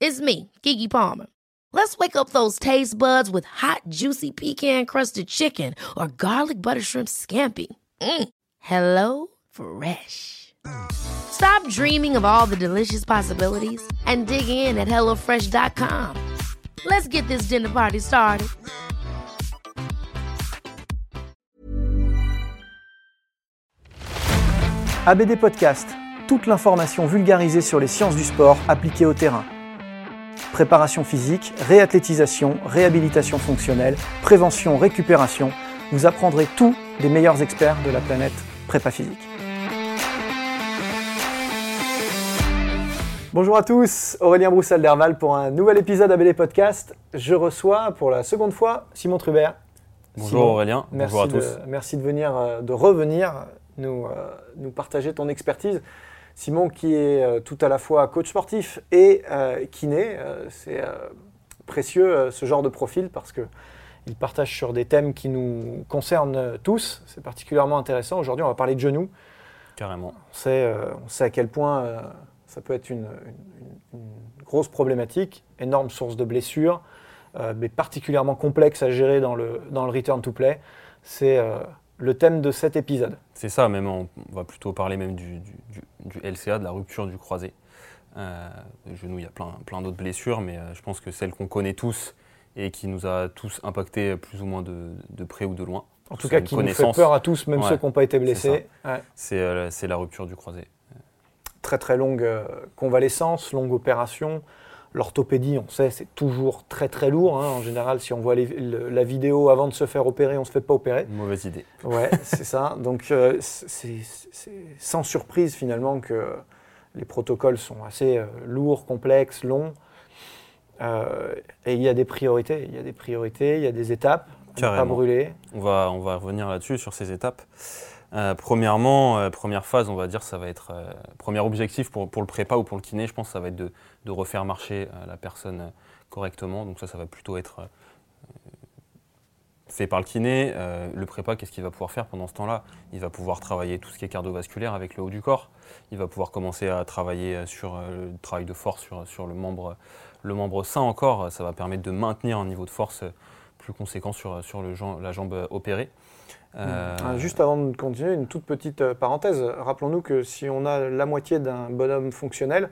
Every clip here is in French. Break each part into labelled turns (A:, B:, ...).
A: It's me, Kiki Palmer. Let's wake up those taste buds with hot, juicy pecan-crusted chicken or garlic butter shrimp scampi. Mm. Hello Fresh. Stop dreaming of all the delicious possibilities and dig in at HelloFresh.com. Let's get this dinner party started.
B: ABD Podcast, toute l'information vulgarisée sur les sciences du sport appliquées au terrain. Préparation physique, réathlétisation, réhabilitation fonctionnelle, prévention, récupération, vous apprendrez tout des meilleurs experts de la planète prépa physique. Bonjour à tous, Aurélien Broussel d'Herval pour un nouvel épisode ABD Podcast. Je reçois pour la seconde fois Simon Trubert.
C: Bonjour
B: Simon,
C: Aurélien,
B: merci
C: bonjour à
B: de,
C: tous.
B: Merci de venir, euh, de revenir nous, euh, nous partager ton expertise. Simon qui est euh, tout à la fois coach sportif et euh, kiné, euh, c'est précieux ce genre de profil parce que il partage sur des thèmes qui nous concernent tous. C'est particulièrement intéressant. Aujourd'hui, on va parler de genoux.
C: Carrément.
B: On sait, euh, on sait à quel point euh, ça peut être une, une- une grosse problématique, énorme source de blessures, euh, mais particulièrement complexe à gérer dans le, dans le return to play. C'est le thème de cet épisode.
C: C'est ça, même on, va plutôt parler même du, du- du- du LCA, de la rupture du croisé. Euh, le genou, il y a plein, plein d'autres blessures, mais euh, je pense que celle qu'on connaît tous et qui nous a tous impacté plus ou moins de, de près ou de loin.
B: En tout
C: C'est
B: cas, qui nous fait peur à tous, même
C: Ouais,
B: ceux qui n'ont pas été
C: c'est
B: blessés. Ouais.
C: C'est euh, c'est la rupture du croisé.
B: Très très longue euh, convalescence, longue opération. L'orthopédie, on sait, c'est toujours très très lourd. hein. En général, si on voit les- le- la vidéo avant de se faire opérer, on ne se fait pas opérer.
C: Mauvaise idée.
B: Ouais, c'est ça. Donc, euh, c'est sans surprise finalement que les protocoles sont assez euh, lourds, complexes, longs. Euh, et il y a des priorités. Il y a des priorités, il y a des étapes. à ne pas
C: Carrément.
B: brûler.
C: On va, on va revenir là-dessus, sur ces étapes. Euh, premièrement, euh, première phase, on va dire, ça va être, euh, premier objectif pour, le prépa ou pour le kiné, je pense, ça va être de, refaire marcher la personne correctement. Donc ça, ça va plutôt être fait par le kiné. Le prépa, qu'est-ce qu'il va pouvoir faire pendant ce temps-là? Il va pouvoir travailler tout ce qui est cardiovasculaire avec le haut du corps. Il va pouvoir commencer à travailler sur le travail de force sur, le, membre, sain encore. Ça va permettre de maintenir un niveau de force plus conséquent sur, sur le, la jambe opérée. Euh,
B: Ah, Juste avant de continuer, une toute petite euh, parenthèse. Rappelons-nous que si on a la moitié d'un bonhomme fonctionnel,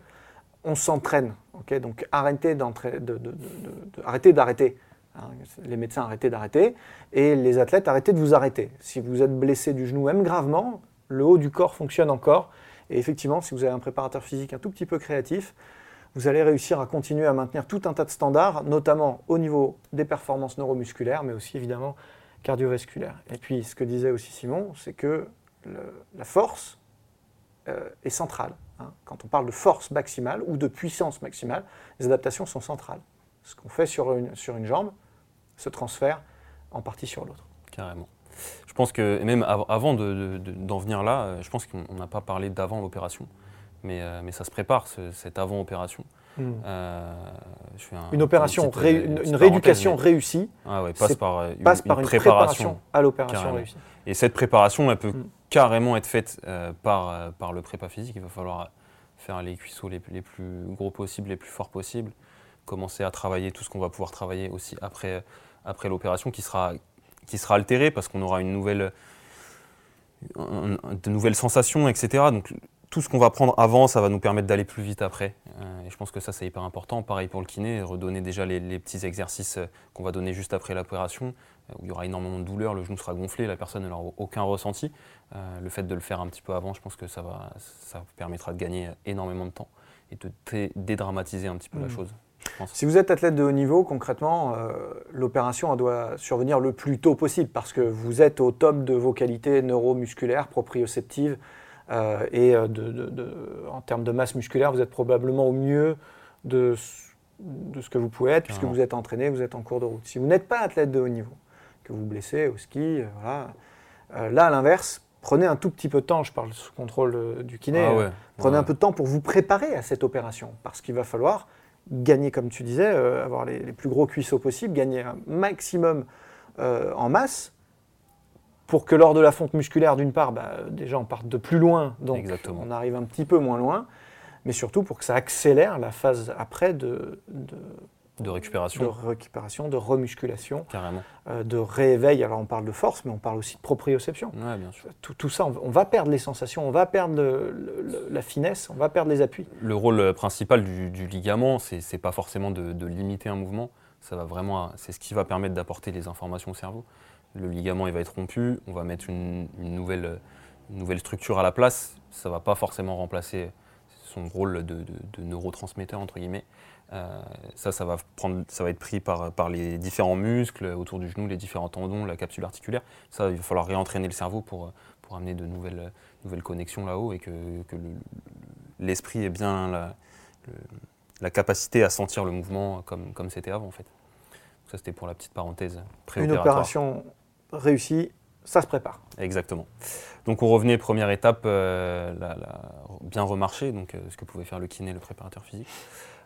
B: on s'entraîne. ok? Donc arrêtez d'entra- de- de- de- de- de- arrêtez d'arrêter. Hein, les médecins arrêtez d'arrêter. Et les athlètes arrêtez de vous arrêter. Si vous êtes blessé du genou, même gravement, le haut du corps fonctionne encore. Et effectivement, si vous avez un préparateur physique un tout petit peu créatif, vous allez réussir à continuer à maintenir tout un tas de standards, notamment au niveau des performances neuromusculaires, mais aussi évidemment cardiovasculaires. Et puis, ce que disait aussi Simon, c'est que la force euh, est centrale. hein. Quand on parle de force maximale ou de puissance maximale, les adaptations sont centrales. Ce qu'on fait sur une, sur une jambe se transfère en partie sur l'autre.
C: Carrément. Je pense que, même av- avant de- de- de- d'en venir là, euh, je pense qu'on on n'a pas parlé d'avant l'opération, mais, euh, mais ça se prépare, ce- cette avant-opération. Euh, je fais un-
B: Une opération, ré-
C: euh,
B: une,
C: parenthèse,
B: rééducation
C: mais-
B: réussie
C: Ah ouais, passe par euh, une,
B: passe
C: une
B: par une préparation, à l'opération réussie.
C: Et cette préparation, elle peut
B: Mm.
C: carrément être faite euh, par, euh, par le prépa physique. Il va falloir faire les cuisseaux les, les plus gros possibles, les plus forts possibles, commencer à travailler tout ce qu'on va pouvoir travailler aussi après, après l'opération qui sera, qui sera altérée parce qu'on aura une nouvelle, de nouvelles sensations, etc. Donc tout ce qu'on va prendre avant, ça va nous permettre d'aller plus vite après. Euh, et je pense que ça, c'est hyper important. Pareil pour le kiné, redonner déjà les, petits exercices euh, qu'on va donner juste après l'opération, euh, où il y aura énormément de douleur, le genou sera gonflé, la personne n'aura aucun ressenti. le fait de le faire un petit peu avant, je pense que ça, va, ça permettra de gagner énormément de temps et de dédramatiser un petit peu la mmh. chose.
B: Si vous êtes athlète de haut niveau, concrètement, l'opération doit survenir le plus tôt possible parce que vous êtes au top de vos qualités neuromusculaires, proprioceptives, euh, et euh, en termes de masse musculaire, vous êtes probablement au mieux de, ce que vous pouvez être, puisque vous êtes entraîné, vous êtes en cours de route. Si vous n'êtes pas athlète de haut niveau, que vous blessez au ski, euh, là, à l'inverse, prenez un tout petit peu de temps, je parle sous contrôle du kiné, ah prenez un peu de temps pour vous préparer à cette opération, parce qu'il va falloir gagner, comme tu disais, avoir les, les, plus gros cuisseaux possibles, gagner un maximum en masse, pour que lors de la fonte musculaire, d'une part, bah, déjà on parte de plus loin, donc on arrive un petit peu moins loin, mais surtout pour que ça accélère la phase après de,
C: de, récupération.
B: De récupération, de remusculation,
C: Carrément.
B: Euh, de rééveil. Alors on parle de force, mais on parle aussi de proprioception.
C: Ouais, bien sûr.
B: Tout, tout, ça, on, va perdre les sensations, on va perdre la finesse, on va perdre les appuis.
C: Le rôle principal du, du ligament, c'est pas forcément de, de limiter un mouvement, ça va vraiment, c'est ce qui va permettre d'apporter les informations au cerveau le ligament il va être rompu, on va mettre une, nouvelle, nouvelle, structure à la place. Ça ne va pas forcément remplacer son rôle de, neurotransmetteur, entre guillemets. Euh, ça, ça va, prendre, ça va être pris par, par les différents muscles autour du genou, les différents tendons, la capsule articulaire. Ça, il va falloir réentraîner le cerveau pour, pour amener de nouvelles, nouvelles connexions là-haut et que, l'esprit ait bien la, la, capacité à sentir le mouvement comme, comme c'était avant, en fait. Ça, c'était pour la petite parenthèse
B: préopératoire. Une opération réussi, ça se prépare.
C: Exactement. Donc on revenait, première étape, euh, bien remarcher, donc euh, ce que pouvait faire le kiné, le préparateur physique.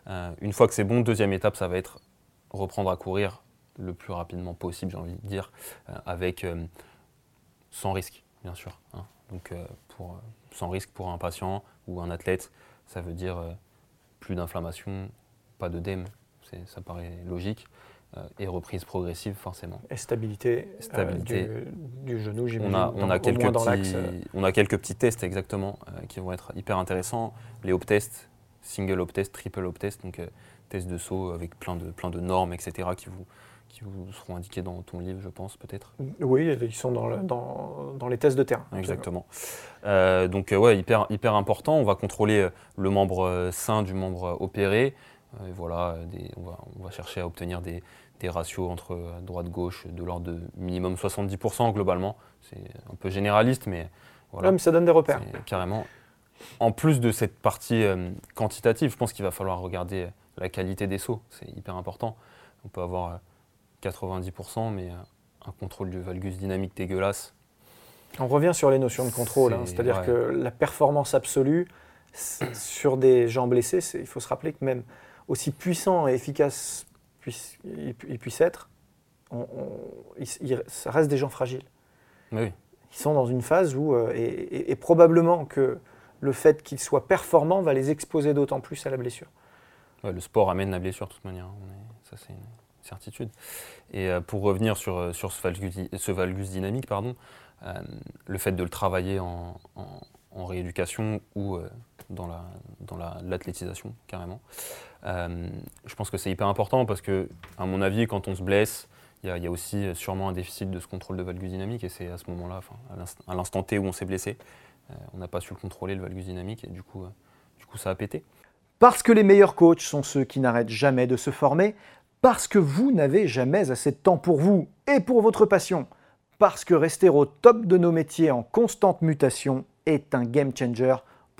C: Euh, une fois que c'est bon, deuxième étape, ça va être reprendre à courir le plus rapidement possible, j'ai envie de dire, avec sans risque, bien sûr. Hein. Donc sans risque pour un patient ou un athlète, ça veut dire plus d'inflammation, pas d'œdème, ça paraît logique. Euh, et reprise progressive forcément.
B: Et stabilité,
C: euh,
B: du, genou,
C: j'imagine. On a, on, a quelques petits, on a quelques petits tests exactement euh, qui vont être hyper intéressants. Les hop tests, single hop test, triple hop test, donc tests de saut avec plein de, plein de normes, etc. qui vous, qui vous seront indiqués dans ton livre, je pense, peut-être
B: Oui, ils sont dans, dans, dans, les tests de terrain.
C: Exactement. donc, ouais, hyper, hyper important. On va contrôler le membre sain du membre opéré. Et voilà, on, va, on, va, chercher à obtenir des, des ratios entre droite-gauche de l'ordre de minimum 70% globalement. C'est un peu généraliste, mais voilà.
B: mais ça donne des repères.
C: Carrément. En plus de cette partie euh, quantitative, je pense qu'il va falloir regarder la qualité des sauts. C'est hyper important. On peut avoir 90%, euh, mais euh, un contrôle du valgus dynamique dégueulasse.
B: On revient sur les notions de contrôle. Hein. C'est-à-dire que la performance absolue sur des gens blessés, il faut se rappeler que même aussi puissant et efficace puisse, il, puisse être, ça reste des gens fragiles.
C: Oui.
B: Ils sont dans une phase où, euh, et, probablement que le fait qu'ils soient performants va les exposer d'autant plus à la blessure.
C: le sport amène la blessure de toute manière, ça c'est une certitude. Et euh, pour revenir sur, euh, sur ce, valgus, ce valgus dynamique, pardon, le fait de le travailler en, en rééducation ou dans l'athlétisation, la, dans carrément. Euh, je pense que c'est hyper important parce que, à mon avis, quand on se blesse, il y, a aussi sûrement un déficit de ce contrôle de valgus dynamique et c'est à ce moment-là, à l'instant T où on s'est blessé, euh, on n'a pas su le contrôler, le valgus dynamique, et du coup, euh, du coup, ça a pété.
D: Parce que les meilleurs coachs sont ceux qui n'arrêtent jamais de se former, parce que vous n'avez jamais assez de temps pour vous et pour votre passion, parce que rester au top de nos métiers en constante mutation est un game changer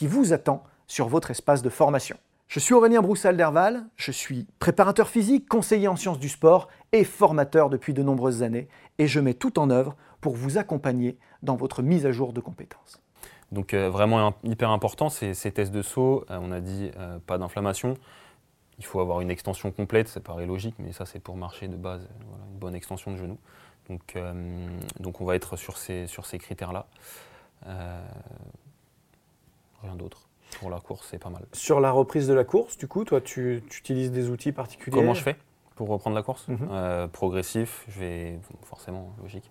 D: qui vous attend sur votre espace de formation. Je suis Aurélien Broussal-Derval, je suis préparateur physique, conseiller en sciences du sport et formateur depuis de nombreuses années et je mets tout en œuvre pour vous accompagner dans votre mise à jour de compétences.
C: Donc euh, vraiment hyper important, ces, tests de saut, euh, on a dit euh, pas d'inflammation, il faut avoir une extension complète, ça paraît logique, mais ça c'est pour marcher de base, une bonne extension de genou. Donc, donc on va être sur ces, sur ces critères-là. Rien d'autre. Pour la course, c'est pas mal.
B: Sur la reprise de la course, du coup, toi, tu, tu utilises des outils particuliers
C: Comment je fais pour reprendre la course.
B: Mhm.
C: Euh, progressif, je vais forcément logique.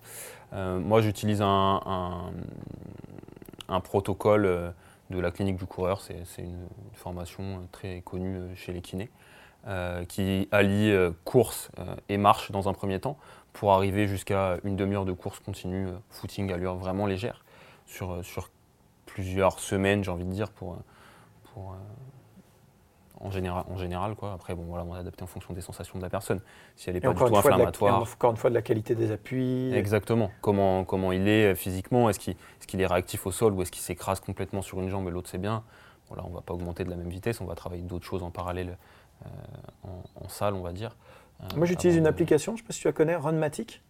C: Euh, moi, j'utilise un, un, protocole euh, de la clinique du coureur. C'est une, formation très connue chez les kinés qui allie course et marche dans un premier temps pour arriver jusqu'à une demi-heure de course continue, footing, allure vraiment légère sur, sur plusieurs semaines, j'ai envie de dire, pour, pour en général, en général quoi. Après, bon, voilà, on va adapter en fonction des sensations de la personne. Si elle n'est pas du tout inflammatoire.
B: encore une fois, de la qualité des appuis.
C: Exactement. Comment, comment il est euh, physiquement Est-ce qu'il est, est, réactif au sol ou est-ce qu'il s'écrase complètement sur une jambe et l'autre c'est bien On ne va pas augmenter de la même vitesse, on va travailler d'autres choses en parallèle euh, en, salle, on va dire.
B: Euh, Moi, j'utilise une application, je ne sais pas si tu la connais, Runmatic.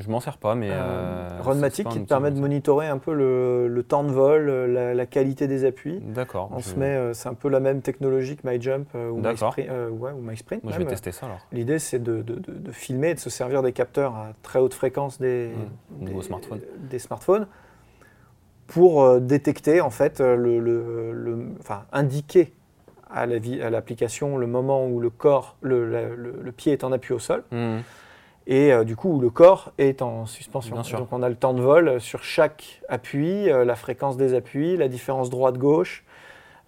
C: Je m'en sers pas, mais.
B: Euh, Runmatic qui te permet de monitorer un peu le, temps de vol, la, qualité des appuis.
C: D'accord.
B: On se met, euh, c'est un peu la même technologie que MyJump euh, ou, MySprint, euh, ouais, ou MySprint.
C: Moi, je vais tester ça alors.
B: L'idée, c'est de, de, de, filmer et de se servir des capteurs à très haute fréquence des,
C: mmh. des, smartphones.
B: des smartphones pour détecter, en fait, le, le, enfin, indiquer à l'application le moment où le corps, le, le, pied est en appui au sol. Mmh et euh, du coup le corps est en suspension. Donc on a le temps de vol sur chaque appui, euh, la fréquence des appuis, la différence droite-gauche.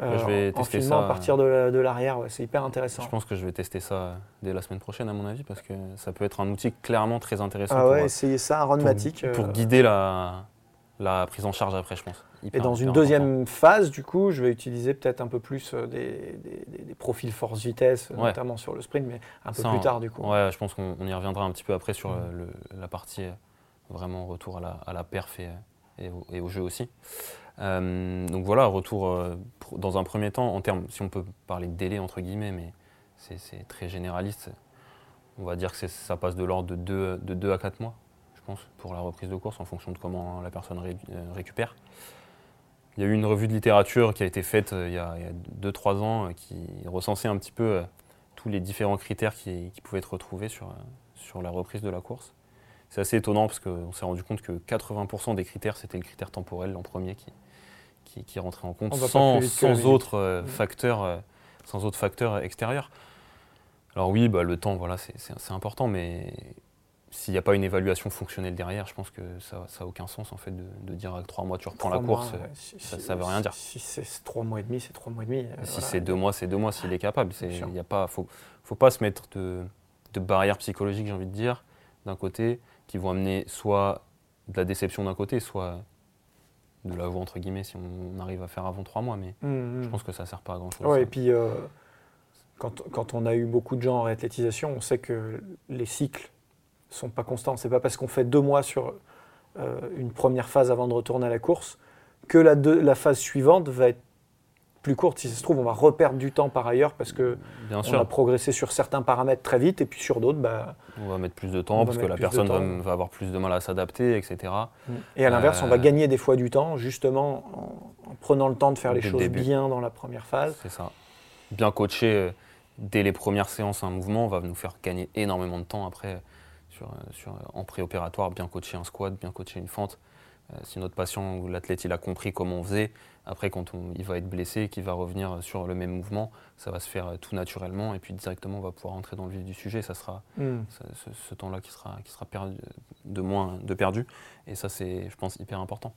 C: Euh, je vais
B: en
C: tester ça.
B: à partir de l'arrière, c'est hyper intéressant.
C: Je pense que je vais tester ça dès la semaine prochaine à mon avis parce que ça peut être un outil clairement très intéressant.
B: Ah ouais, essayez ça, Runmatic.
C: Pour, pour guider la, la prise en charge après, je pense.
B: Et dans une deuxième phase, du coup, je vais utiliser peut-être un peu plus euh, des, profils force-vitesse, notamment sur le sprint, mais un peu plus tard, du coup.
C: Ouais, je pense qu'on y reviendra un petit peu après sur la partie euh, vraiment retour à la, perf et, au, jeu aussi. Euh, donc voilà, retour dans un premier temps, en termes, si on peut parler de délai entre guillemets, mais c'est très généraliste, on va dire que ça passe de l'ordre de de 2 à 4 mois pour la reprise de course en fonction de comment la personne euh, récupère. Il y a eu une revue de littérature qui a été faite euh, il y a 2-3 ans euh, qui recensait un petit peu tous les différents critères qui, pouvaient être retrouvés sur, sur la reprise de la course. C'est assez étonnant parce qu'on s'est rendu compte que 80% des critères, c'était le critère temporel en premier qui, qui, rentrait en compte, sans, sans autres, facteurs, sans autres facteurs extérieurs. Alors oui, bah, le temps, voilà, c'est important, mais s'il n'y a pas une évaluation fonctionnelle derrière, je pense que ça n'a aucun sens en fait de, dire à trois mois tu reprends la course, ça ne veut rien dire.
B: Si c'est trois mois et demi, c'est trois mois et demi. Euh,
C: si c'est deux mois, c'est deux mois s'il est capable. Il ne faut, faut pas se mettre de, de barrières psychologiques, j'ai envie de dire, d'un côté, qui vont amener soit de la déception d'un côté, soit de la voix entre guillemets si on arrive à faire avant trois mois. Mais mmh, mmh. je pense que ça ne sert pas à grand chose.
B: Ouais, et puis euh, quand, quand, on a eu beaucoup de gens en réathlétisation, on sait que les cycles sont pas constants. C'est pas parce qu'on fait deux mois sur euh, une première phase avant de retourner à la course que la, la, phase suivante va être plus courte. Si ça se trouve, on va reperdre du temps par ailleurs parce que
C: Bien
B: on a progressé sur certains paramètres très vite et puis sur d'autres, bah,
C: on va mettre plus de temps parce que la personne va, avoir plus de mal à s'adapter, etc.
B: Et à l'inverse, on va euh, gagner des fois du temps justement en, prenant le temps de faire les choses bien dans la première phase.
C: C'est ça. Bien coacher euh, dès les premières séances un mouvement va nous faire gagner énormément de temps après sur, en préopératoire, bien coacher un squat, bien coacher une fente. Euh, si notre patient ou l'athlète il a compris comment on faisait, après quand il va être blessé, qu'il va revenir sur le même mouvement, ça va se faire euh, tout naturellement et puis directement on va pouvoir entrer dans le vif du sujet. Ça sera hmm. ce, temps-là qui sera, qui sera perdu, de moins de perdu et ça c'est je pense hyper important.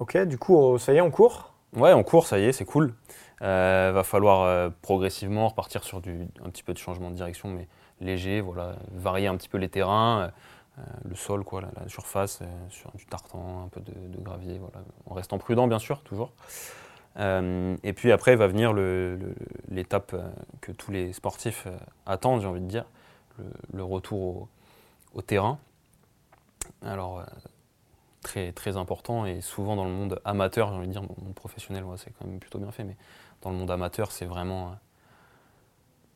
B: Ok, du coup ça y est on court?
C: Ouais, on court, ça y est, c'est cool. Euh, va falloir euh, progressivement repartir sur du, un petit peu de changement de direction, mais léger, voilà, varier un petit peu les terrains, euh, le sol, quoi, la, surface, sur du tartan, un peu de, gravier, voilà, en restant prudent bien sûr, toujours. Euh, et puis après va venir l'étape euh, que tous les sportifs euh, attendent, j'ai envie de dire, le, retour au, terrain. Alors, très, important et souvent dans le monde amateur, j'ai envie de dire, bon, monde professionnel, c'est quand même plutôt bien fait, mais dans le monde amateur, c'est vraiment.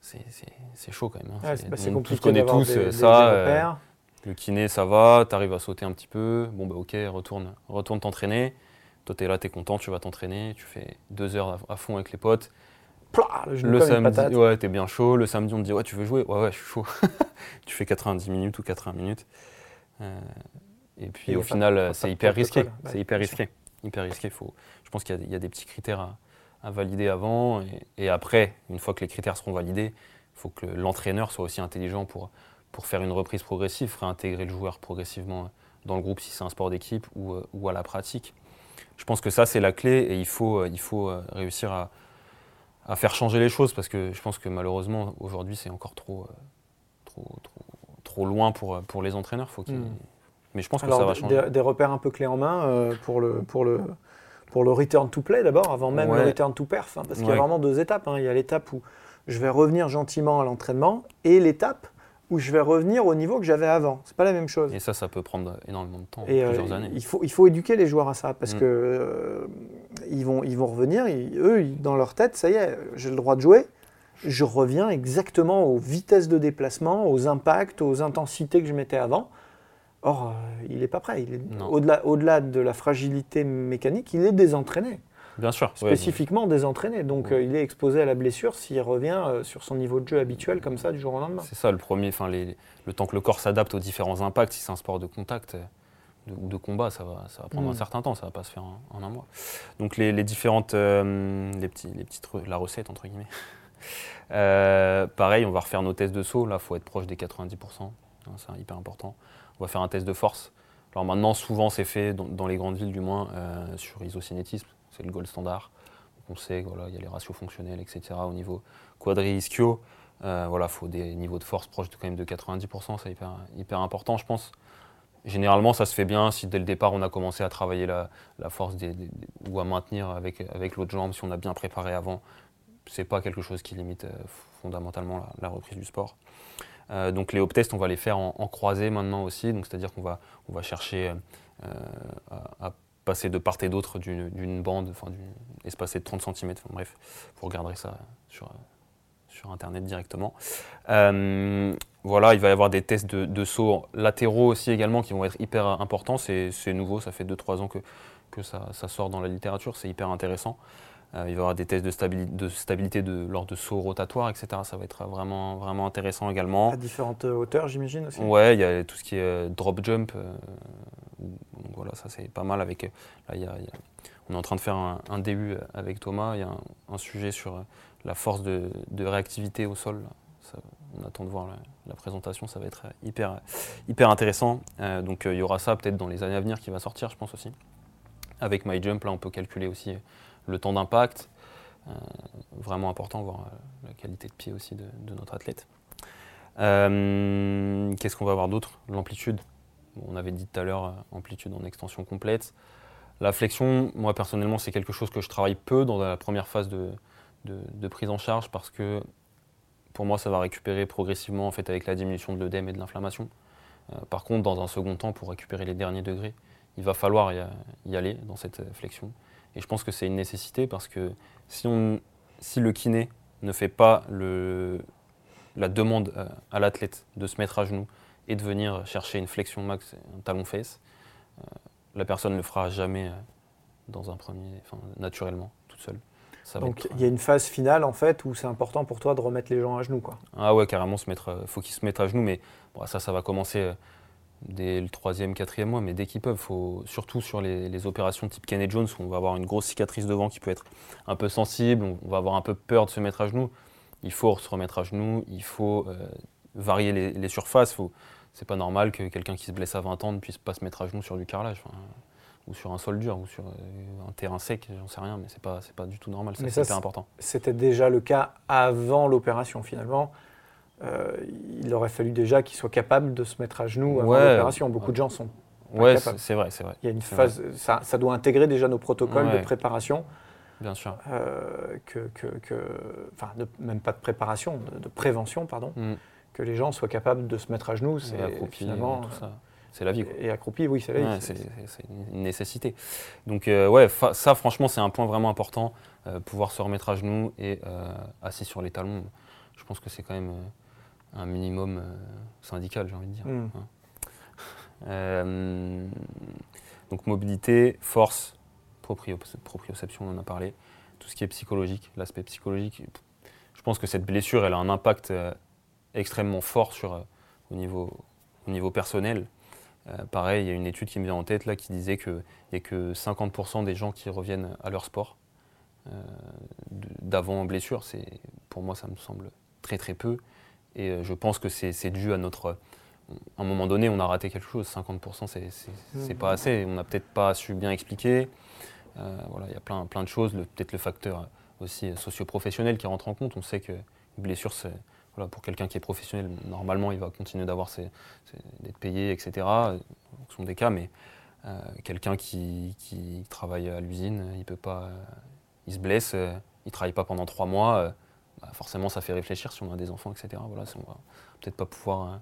C: C'est chaud quand même. Hein.
B: c'est bah, compliqué. tous des, ça.
C: le kiné, ça va, tu arrives à sauter un petit peu. Bon, bah ok, retourne, retourne t'entraîner. Toi, tu es là, tu es content, tu vas t'entraîner, tu fais deux heures à, fond avec les potes.
B: le,
C: samedi, ouais, t'es bien chaud. Le samedi, on te dit, ouais, tu veux jouer? Ouais, ouais, je suis chaud. tu fais 90 minutes ou 80 minutes. Euh, et puis au final, c'est hyper risqué. C'est hyper risqué. Hyper risqué. Faut, je pense qu'il y, a des petits critères à, valider avant. Et, après, une fois que les critères seront validés, il faut que l'entraîneur soit aussi intelligent pour, pour faire une reprise progressive, réintégrer le joueur progressivement dans le groupe si c'est un sport d'équipe ou, euh, ou à la pratique je pense que ça, c'est la clé et il faut, euh, il faut euh, réussir à, faire changer les choses parce que je pense que malheureusement, aujourd'hui, c'est encore trop, euh, trop, trop, loin pour, pour les entraîneurs. Faut hmm. Mais je pense que ça va changer.
B: Des, repères un peu clés en main pour, le, pour, le, pour le return to play d'abord, avant même le return to perf. Hein, parce qu'il y a vraiment deux étapes. Hein. Il y a l'étape où je vais revenir gentiment à l'entraînement et l'étape où je vais revenir au niveau que j'avais avant. C'est pas la même chose.
C: Et ça, ça peut prendre énormément de temps, et euh, plusieurs années.
B: Il faut, il faut éduquer les joueurs à ça parce mm. que euh, ils, vont, ils vont revenir, eux, dans leur tête, ça y est, j'ai le droit de jouer. Je reviens exactement aux vitesses de déplacement, aux impacts, aux intensités que je mettais avant. Or, euh, il n'est pas prêt. Au-delà au -delà de la fragilité mécanique, il est désentraîné.
C: Bien sûr.
B: Spécifiquement désentraîné. Donc euh, il est exposé à la blessure s'il revient euh, sur son niveau de jeu habituel comme ça du jour au lendemain.
C: C'est ça le premier, enfin le temps que le corps s'adapte aux différents impacts, si c'est un sport de contact ou de, combat, ça va, ça va prendre un mm. certain temps, ça va pas se faire en, un mois. Donc les, différentes, les petits, les petites, la recette entre guillemets. pareil, on va refaire nos tests de saut. Là, il faut être proche des 90%. Hein, c'est hyper important. On va faire un test de force. Alors maintenant, souvent, c'est fait dans, les grandes villes, du moins, sur isocinétisme c'est le gold standard. on sait qu'il y a les ratios fonctionnels, etc. Au niveau quadri ischio, euh, voilà, faut des niveaux de force proches de, quand même de 90%, c'est hyper, important, je pense. Généralement, ça se fait bien si dès le départ on a commencé à travailler la, force ou à maintenir avec, avec l'autre jambe, si on a bien préparé avant. C'est pas quelque chose qui limite euh, fondamentalement la, reprise du sport. Euh, donc les hop-tests, on va les faire en, croisé maintenant aussi, donc c'est-à-dire qu'on va, on va chercher à passer de part et d'autre d'une bande, enfin espacée de 30 cm, enfin, bref, vous regarderez ça sur, sur Internet directement. Euh, voilà, il va y avoir des tests de, de, sauts latéraux aussi également qui vont être hyper importants, c'est nouveau, ça fait 2-3 ans que, que ça, sort dans la littérature, c'est hyper intéressant. Euh, il va y avoir des tests de, stabilité, de stabilité de, lors de sauts rotatoires, etc. Ça va être vraiment, vraiment intéressant également.
B: À différentes hauteurs, j'imagine aussi
C: Ouais, il y a tout ce qui est euh, drop jump. Euh, donc voilà, ça c'est pas mal. Avec, là, y a, on est en train de faire un, début avec Thomas. Il y a un, sujet sur la force de, réactivité au sol. on attend de voir la, présentation, ça va être hyper, hyper intéressant. donc il y aura ça peut-être dans les années à venir qui va sortir, je pense aussi. Avec MyJump, là on peut calculer aussi le temps d'impact. Euh, vraiment important, voir euh, la qualité de pied aussi de, notre athlète. Euh, qu'est-ce qu'on va avoir d'autre? L'amplitude. on avait dit tout à l'heure, amplitude en extension complète. La flexion, moi personnellement, c'est quelque chose que je travaille peu dans la première phase de, prise en charge parce que pour moi, ça va récupérer progressivement en fait, avec la diminution de l'œdème et de l'inflammation. par contre, dans un second temps, pour récupérer les derniers degrés, il va falloir y aller dans cette flexion. Et je pense que c'est une nécessité parce que si, on, si le kiné ne fait pas le, la demande euh, à l'athlète de se mettre à genoux et de venir chercher une flexion max, un talon-fesse, euh, la personne ne le fera jamais euh, dans un premier, enfin, naturellement, toute seule.
B: Donc il y a une phase finale en fait où c'est important pour toi de remettre les gens à genoux quoi.
C: Ah ouais carrément se mettre, faut qu'ils se mettent à genoux mais ça ça va commencer dès le troisième, quatrième mois, mais dès qu'ils peuvent, faut, surtout sur les, opérations type Kenneth Jones, où on va avoir une grosse cicatrice devant qui peut être un peu sensible, on va avoir un peu peur de se mettre à genoux. Il faut se remettre à genoux, il faut euh, varier les, surfaces. Faut, c'est pas normal que quelqu'un qui se blesse à 20 ans ne puisse pas se mettre à genoux sur du carrelage, ou sur un sol dur, ou sur euh, un terrain sec, j'en sais rien, mais c'est pas, c'est pas du tout normal, c'est hyper important.
B: C'était déjà le cas avant l'opération finalement. Euh, il aurait fallu déjà qu'il soit capable de se mettre à genoux avant l'opération. Beaucoup de gens sont.
C: Ouais, c'est vrai, c'est vrai.
B: Il y a une phase, ça, doit intégrer déjà nos protocoles de préparation.
C: Bien sûr.
B: euh, que, que- que- enfin, de- même pas de préparation, de, de prévention, pardon,
C: Mm.
B: que les gens soient capables de se mettre à genoux, c'est finalement
C: tout ça. C'est la vie. quoi.
B: et accroupi, oui, c'est la vie.
C: Ouais,
B: C'est-
C: une nécessité. Donc euh, ouais, ça franchement c'est un point vraiment important, euh, pouvoir se remettre à genoux et assis sur les talons. Je pense que c'est quand même un minimum euh, syndical, j'ai envie de dire.
B: Mm.
C: Hein. Euh, donc mobilité, force, proprio- proprioception, on en a parlé. Tout ce qui est psychologique, l'aspect psychologique. Je pense que cette blessure, elle a un impact euh, extrêmement fort sur, euh, au, niveau, au niveau personnel. Pareil, il y a une étude qui me vient en tête là qui disait qu'il n'y a que 50% des gens qui reviennent à leur sport d'avant blessure. Pour moi, ça me semble très très peu. Et euh, je pense que c'est, dû à notre. À un moment donné, on a raté quelque chose. 50%, c'est, pas assez. On n'a peut-être pas su bien expliquer. Euh, voilà, il y a plein, plein de choses. Peut-être le facteur aussi socio-professionnel qui rentre en compte. On sait que une blessure, c'est, voilà, pour quelqu'un qui est professionnel, normalement, il va continuer d'avoir d'être payé, etc. Ce sont des cas, mais euh, quelqu'un qui, travaille à l'usine, il peut pas, il se blesse, il travaille pas pendant trois mois. Bah, forcément, ça fait réfléchir si on a des enfants, etc. Voilà, on va peut-être pas pouvoir euh,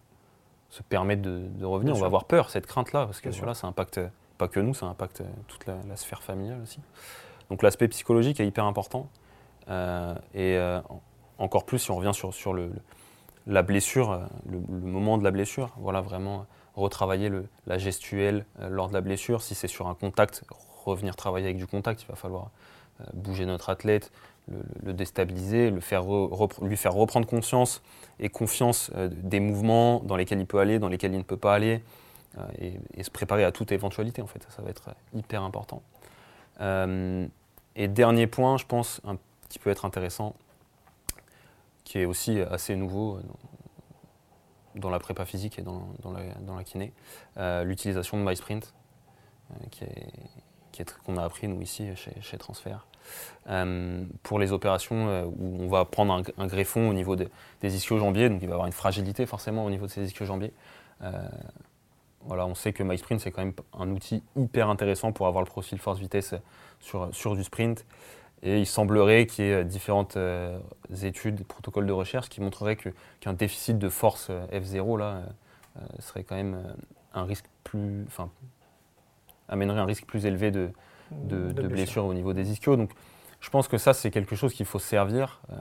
C: se permettre de, de revenir.
B: Bien
C: on
B: sûr.
C: va avoir peur, cette crainte-là, parce que voilà, ça impacte pas que nous, ça impacte euh, toute la, la sphère familiale aussi. Donc l'aspect psychologique est hyper important. Euh, et euh, en- encore plus si on revient sur, sur le, le- la blessure, le, le moment de la blessure, voilà vraiment retravailler le- la gestuelle euh, lors de la blessure. Si c'est sur un contact, revenir travailler avec du contact, il va falloir bouger notre athlète, le, déstabiliser, lui faire reprendre conscience et confiance euh, des mouvements dans lesquels il peut aller, dans lesquels il ne peut pas aller, euh, et, se préparer à toute éventualité en fait. Ça, va être hyper important. Euh, et dernier point, je pense, qui peut être intéressant, qui est aussi assez nouveau dans, la prépa physique et dans, dans la, kiné, l'utilisation de MySprint, qu'on a appris nous ici chez, chez Transfert, euh, pour les opérations euh, où on va prendre un, greffon au niveau de- des ischio-jambiers, donc il va avoir une fragilité forcément au niveau de ces ischio-jambiers. Euh, voilà, on sait que MySprint c'est quand même un outil hyper intéressant pour avoir le profil force-vitesse sur, sur du sprint. Et il semblerait qu'il y ait différentes euh, études, protocoles de recherche qui montreraient qu'un déficit de force euh, F0 là, euh, euh, serait quand même euh, un risque plus, enfin, amènerait un risque plus élevé de, de, de blessures au niveau des ischios. Donc, je pense que ça, c'est quelque chose qu'il faut se servir, euh,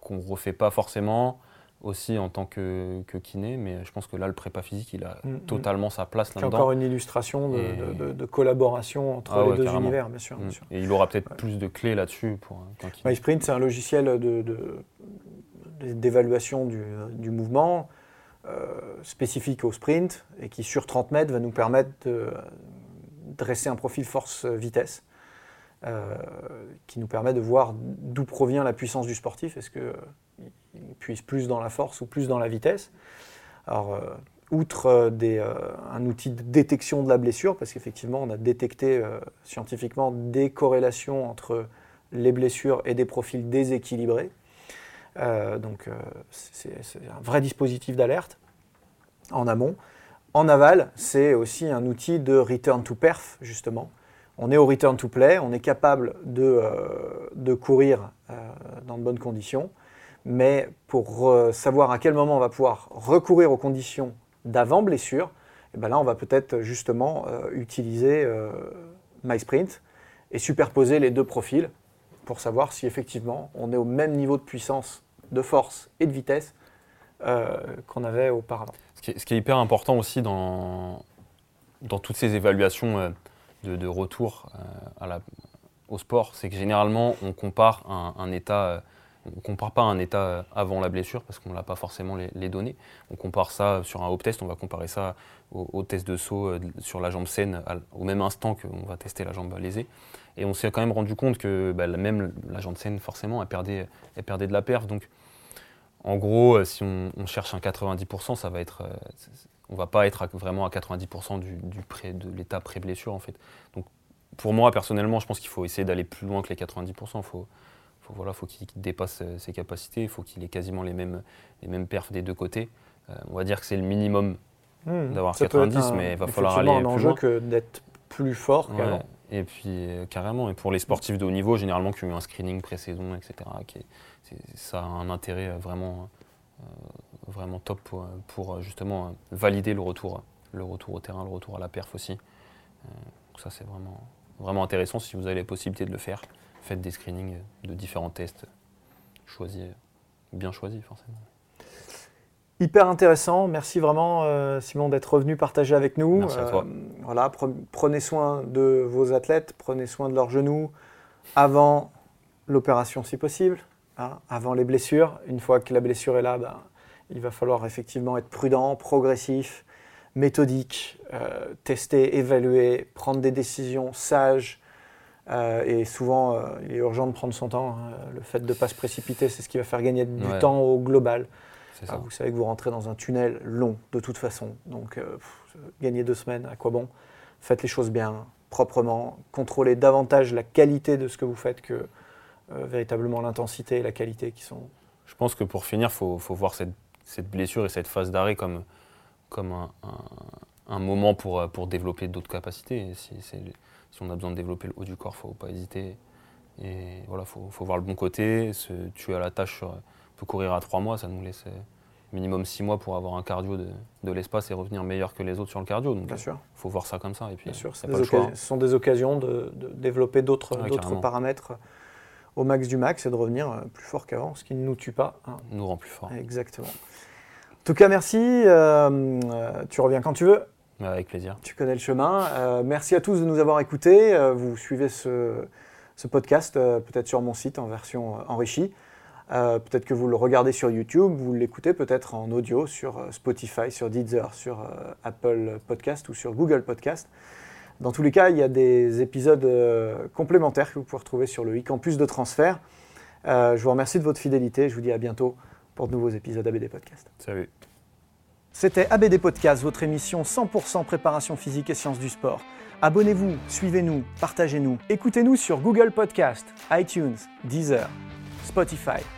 C: qu'on ne refait pas forcément aussi en tant que, que kiné, mais je pense que là, le prépa physique, il a
B: Mm, mm.
C: totalement sa place
B: C'est
C: là-dedans.
B: encore une illustration de,
C: Et-
B: de- de- de collaboration entre
C: Ah
B: les
C: ouais,
B: deux
C: carrément.
B: univers, bien sûr. bien
C: Mm.
B: sûr.
C: Et il aura peut-être plus de clés là-dessus pour un- qu'un kiné.
B: MySprint, c'est un logiciel d'évaluation du, du mouvement euh, spécifique au sprint et qui, sur 30 mètres, va nous permettre de dresser un profil force-vitesse euh, qui nous permet de voir d'où provient la puissance du sportif. Est-ce qu'il puise plus dans la force ou plus dans la vitesse? Alors, euh, outre euh, des, euh, un outil de détection de la blessure, parce qu'effectivement, on a détecté euh, scientifiquement des corrélations entre les blessures et des profils déséquilibrés. Euh, donc, euh, c'est un vrai dispositif d'alerte en amont. En aval, c'est aussi un outil de return to perf, justement. On est au return to play, on est capable de, euh, courir euh, dans de bonnes conditions, mais pour euh, savoir à quel moment on va pouvoir recourir aux conditions d'avant blessure, eh ben là, on va peut-être justement utiliser MySprint et superposer les deux profils pour savoir si effectivement on est au même niveau de puissance, de force et de vitesse qu'on avait auparavant.
C: Ce qui, est, hyper important aussi dans, dans toutes ces évaluations euh, de, retour euh, au sport, c'est que généralement on compare un, état, euh, on compare pas un état avant la blessure parce qu'on n'a pas forcément les, données. On compare ça sur un hop test, on va comparer ça au, test de saut sur la jambe saine au même instant qu'on va tester la jambe lésée. Et on s'est quand même rendu compte que bah, même la jambe saine, forcément, elle perdait de la perf. Donc en gros, euh, si on, on cherche un 90%, ça va être, euh, on va pas être à- vraiment à 90% du, du pré- de l'état pré-blessure en fait. Donc pour moi personnellement, je pense qu'il faut essayer d'aller plus loin que les 90%. Il faut, faut, voilà, faut qu'il dépasse euh, ses capacités, il faut qu'il ait quasiment les mêmes, les mêmes perfs des deux côtés. Euh, on va dire que c'est le minimum
B: Hmm.
C: d'avoir
B: Ça peut être
C: 90,
B: un-
C: mais il va falloir aller
B: un
C: plus
B: enjeu
C: loin.
B: que d'être plus fort
C: Ouais. Et puis euh, carrément, et pour les sportifs de haut niveau, généralement qui ont eu un screening pré-saison, etc., ça a un intérêt vraiment, vraiment top pour, pour, justement valider le retour, le retour au terrain, le retour à la perf aussi. donc ça c'est vraiment, vraiment intéressant si vous avez la possibilité de le faire. Faites des screenings de différents tests, choisis, bien choisis forcément.
B: Hyper intéressant. Merci vraiment, euh, Simon, d'être revenu partager avec nous.
C: Merci à toi.
B: Euh, voilà, prenez soin de vos athlètes, prenez soin de leurs genoux avant l'opération si possible, hein, avant les blessures. Une fois que la blessure est là, ben, il va falloir effectivement être prudent, progressif, méthodique, euh, tester, évaluer, prendre des décisions sages. et souvent, il est urgent de prendre son temps. Hein. Le fait de ne pas se précipiter, c'est ce qui va faire gagner du temps au global. Ah, vous savez que vous rentrez dans un tunnel long de toute façon. Donc, euh, gagner deux semaines, à quoi bon? Faites les choses bien, proprement. Contrôlez davantage la qualité de ce que vous faites que euh, véritablement l'intensité et la qualité qui sont.
C: Je pense que pour finir, il faut, voir cette, blessure et cette phase d'arrêt comme, comme un, moment pour, pour développer d'autres capacités. Si, si, on a besoin de développer le haut du corps, il ne faut pas hésiter. Et voilà, il faut, faut, voir le bon côté, se tuer à la tâche sur peut courir à trois mois, ça nous laisse minimum six mois pour avoir un cardio de, l'espace et revenir meilleur que les autres sur le cardio. Donc,
B: Bien sûr.
C: Il faut voir ça comme ça. Et puis,
B: Bien sûr, ce sont des occasions de, développer d'autres paramètres au max du max et de revenir euh, plus fort qu'avant, ce qui ne nous tue pas.
C: Hein. Nous rend plus fort.
B: Exactement. En tout cas, merci. Euh, euh, tu reviens quand tu veux.
C: Avec plaisir.
B: Tu connais le chemin. merci à tous de nous avoir écoutés. vous suivez ce, ce podcast peut-être sur mon site en version enrichie. Euh, peut-être que vous le regardez sur YouTube, vous l'écoutez peut-être en audio sur euh, Spotify, sur Deezer, sur euh, Apple Podcast ou sur Google Podcast. Dans tous les cas, il y a des épisodes complémentaires que vous pouvez retrouver sur le e-campus de transfert. je vous remercie de votre fidélité. Je vous dis à bientôt pour de nouveaux épisodes ABD Podcast.
C: Salut.
B: C'était ABD Podcast, votre émission 100% préparation physique et sciences du sport. Abonnez-vous, suivez-nous, partagez-nous. Écoutez-nous sur Google Podcast, iTunes, Deezer, Spotify.